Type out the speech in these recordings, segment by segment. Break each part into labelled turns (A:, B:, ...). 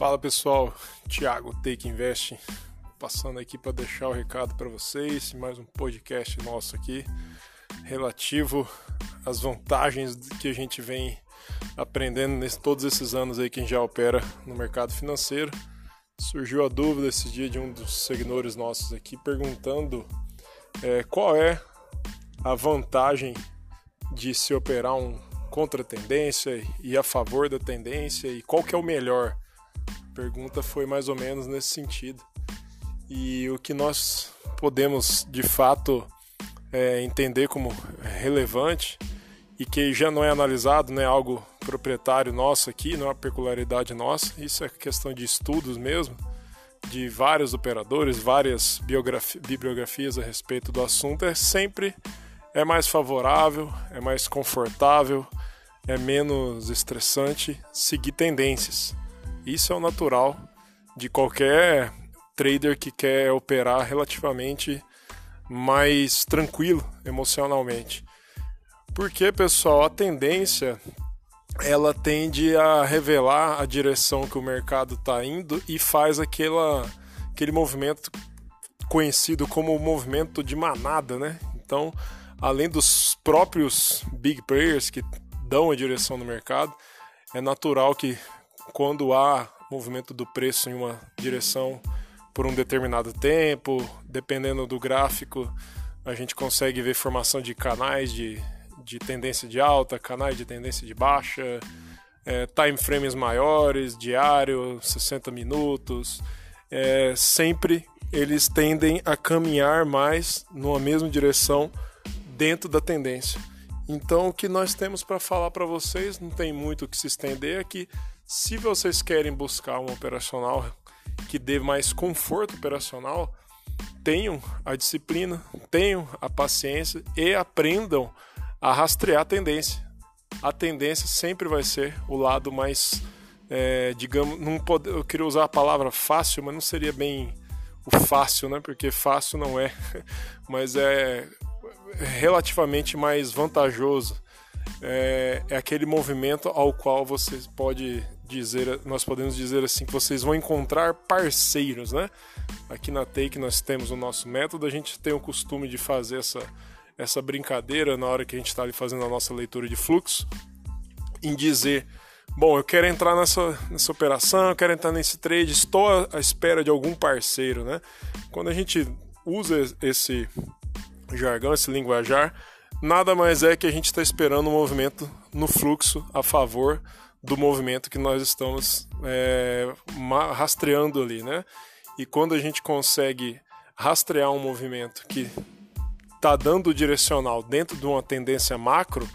A: Fala pessoal, Thiago Take Invest, passando aqui para deixar o recado para vocês, mais um podcast nosso aqui relativo às vantagens que a gente vem aprendendo nesses todos esses anos aí que a gente já opera no mercado financeiro. Surgiu a dúvida esse dia de um dos seguidores nossos aqui perguntando é, qual é a vantagem de se operar um contra a tendência e a favor da tendência e qual que é o melhor pergunta foi mais ou menos nesse sentido. E o que nós podemos de fato é, entender como relevante e que já não é analisado, não é algo proprietário nosso aqui, não é uma peculiaridade nossa, isso é questão de estudos mesmo, de vários operadores, várias bibliografias a respeito do assunto, é sempre é mais favorável, é mais confortável, é menos estressante seguir tendências. Isso é o natural de qualquer trader que quer operar relativamente mais tranquilo emocionalmente. Porque, pessoal, a tendência ela tende a revelar a direção que o mercado está indo e faz aquela, aquele movimento conhecido como movimento de manada, né? Então, além dos próprios big players que dão a direção no mercado, é natural que quando há movimento do preço em uma direção por um determinado tempo, dependendo do gráfico, a gente consegue ver formação de canais de, de tendência de alta, canais de tendência de baixa, é, time frames maiores, diário, 60 minutos. É, sempre eles tendem a caminhar mais numa mesma direção dentro da tendência. Então, o que nós temos para falar para vocês, não tem muito o que se estender, é se vocês querem buscar um operacional que dê mais conforto operacional, tenham a disciplina, tenham a paciência e aprendam a rastrear a tendência. A tendência sempre vai ser o lado mais, é, digamos, não pode, eu queria usar a palavra fácil, mas não seria bem o fácil, né? Porque fácil não é, mas é relativamente mais vantajoso. É, é aquele movimento ao qual você pode dizer, nós podemos dizer assim que vocês vão encontrar parceiros, né? Aqui na Take nós temos o nosso método, a gente tem o costume de fazer essa essa brincadeira na hora que a gente está ali fazendo a nossa leitura de fluxo, em dizer, bom, eu quero entrar nessa, nessa operação, eu quero entrar nesse trade, estou à espera de algum parceiro, né? Quando a gente usa esse jargão, esse linguajar, nada mais é que a gente está esperando um movimento no fluxo a favor do movimento que nós estamos é, rastreando ali, né? E quando a gente consegue rastrear um movimento que está dando direcional dentro de uma tendência macro,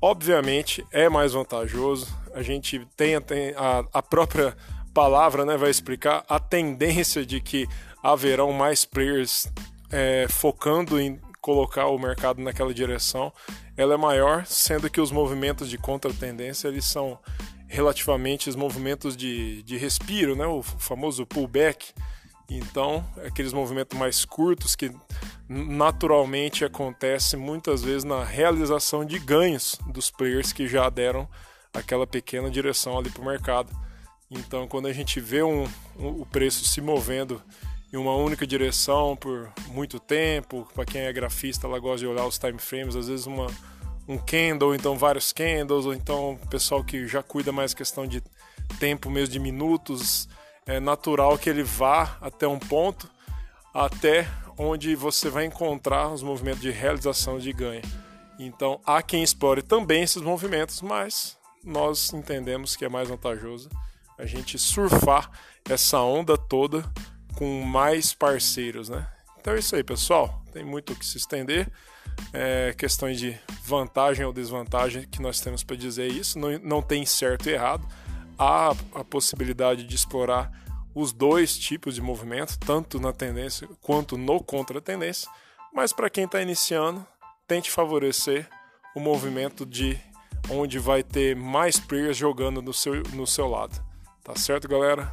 A: obviamente é mais vantajoso. A gente tem a, a própria palavra né, vai explicar a tendência de que haverão mais players é, focando em colocar o mercado naquela direção, ela é maior, sendo que os movimentos de contra-tendência eles são relativamente os movimentos de, de respiro, né? o famoso pullback. Então, aqueles movimentos mais curtos que naturalmente acontece muitas vezes na realização de ganhos dos players que já deram aquela pequena direção ali para o mercado. Então, quando a gente vê um, um, o preço se movendo em uma única direção por muito tempo. Para quem é grafista, ela gosta de olhar os time frames, às vezes uma, um candle, então vários candles, ou então pessoal que já cuida mais questão de tempo mesmo de minutos, é natural que ele vá até um ponto até onde você vai encontrar os movimentos de realização de ganho. Então, há quem explore também esses movimentos, mas nós entendemos que é mais vantajoso a gente surfar essa onda toda com mais parceiros, né? Então é isso aí, pessoal. Tem muito o que se estender. É, questões de vantagem ou desvantagem que nós temos para dizer isso. Não, não tem certo e errado. Há a possibilidade de explorar os dois tipos de movimento, tanto na tendência quanto no contra-tendência. Mas para quem está iniciando, tente favorecer o movimento de onde vai ter mais players jogando no seu, no seu lado. Tá certo, galera?